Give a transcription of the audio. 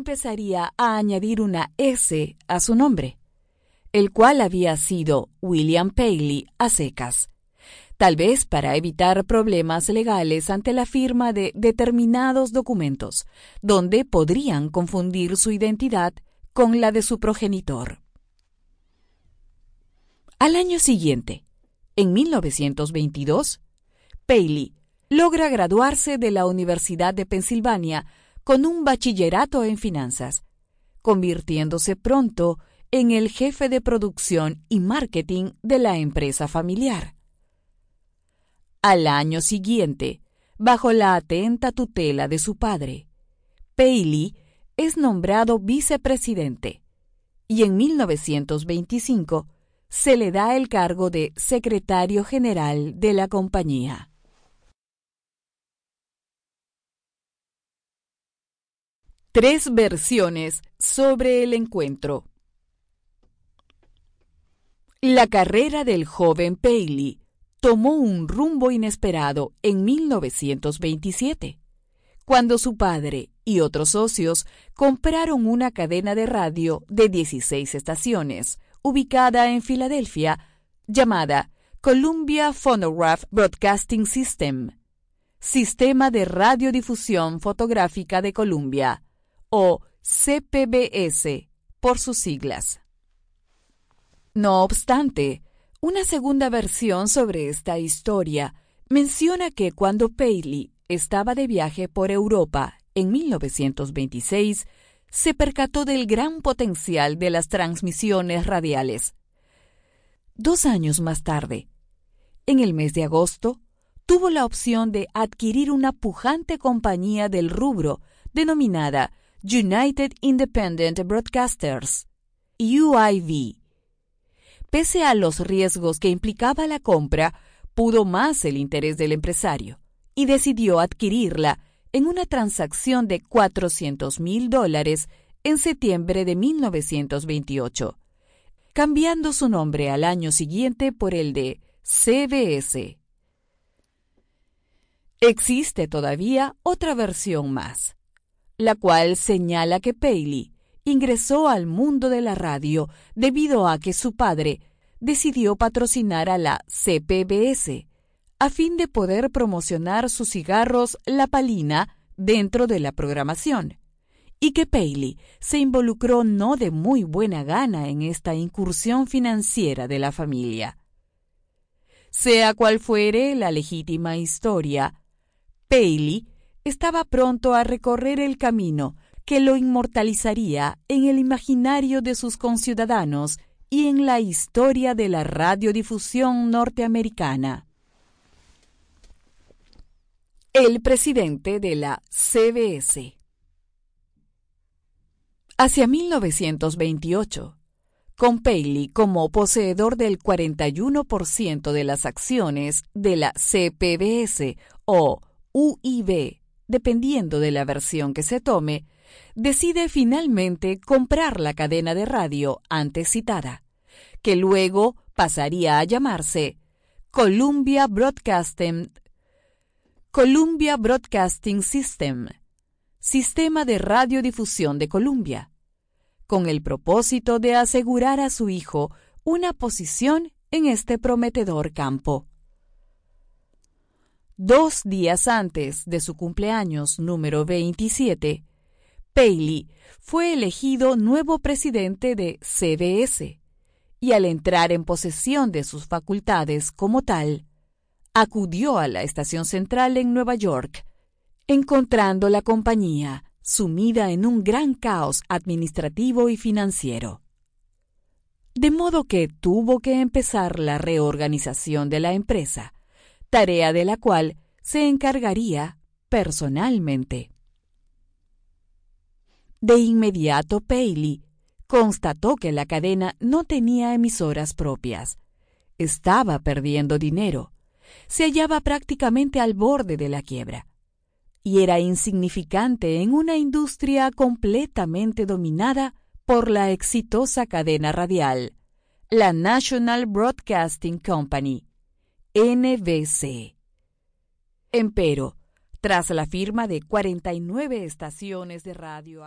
empezaría a añadir una S a su nombre, el cual había sido William Paley a secas, tal vez para evitar problemas legales ante la firma de determinados documentos, donde podrían confundir su identidad con la de su progenitor. Al año siguiente, en 1922, Paley logra graduarse de la Universidad de Pensilvania con un bachillerato en finanzas, convirtiéndose pronto en el jefe de producción y marketing de la empresa familiar. Al año siguiente, bajo la atenta tutela de su padre, Paley es nombrado vicepresidente y en 1925 se le da el cargo de secretario general de la compañía. Tres versiones sobre el encuentro. La carrera del joven Paley tomó un rumbo inesperado en 1927, cuando su padre y otros socios compraron una cadena de radio de 16 estaciones, ubicada en Filadelfia, llamada Columbia Phonograph Broadcasting System, Sistema de Radiodifusión Fotográfica de Columbia, o CPBS por sus siglas. No obstante, una segunda versión sobre esta historia menciona que cuando Paley estaba de viaje por Europa en 1926, se percató del gran potencial de las transmisiones radiales. Dos años más tarde, en el mes de agosto, tuvo la opción de adquirir una pujante compañía del rubro denominada United Independent Broadcasters, UIV, Pese a los riesgos que implicaba la compra, pudo más el interés del empresario y decidió adquirirla en una transacción de 400 mil dólares en septiembre de 1928, cambiando su nombre al año siguiente por el de CBS. Existe todavía otra versión más, la cual señala que Paley ingresó al mundo de la radio debido a que su padre decidió patrocinar a la CPBS a fin de poder promocionar sus cigarros La Palina dentro de la programación, y que Paley se involucró no de muy buena gana en esta incursión financiera de la familia. Sea cual fuere la legítima historia, Paley estaba pronto a recorrer el camino que lo inmortalizaría en el imaginario de sus conciudadanos y en la historia de la radiodifusión norteamericana. El presidente de la CBS. Hacia 1928, con Paley como poseedor del 41% de las acciones de la CPBS o UIB, dependiendo de la versión que se tome, decide finalmente comprar la cadena de radio antes citada, que luego pasaría a llamarse Columbia Broadcasting, Columbia Broadcasting System, Sistema de Radiodifusión de Columbia, con el propósito de asegurar a su hijo una posición en este prometedor campo. Dos días antes de su cumpleaños número 27, Paley fue elegido nuevo presidente de CBS y al entrar en posesión de sus facultades como tal, acudió a la estación central en Nueva York, encontrando la compañía sumida en un gran caos administrativo y financiero. De modo que tuvo que empezar la reorganización de la empresa, tarea de la cual se encargaría personalmente. De inmediato Paley constató que la cadena no tenía emisoras propias. Estaba perdiendo dinero. Se hallaba prácticamente al borde de la quiebra. Y era insignificante en una industria completamente dominada por la exitosa cadena radial, la National Broadcasting Company, NBC. Empero, tras la firma de 49 estaciones de radio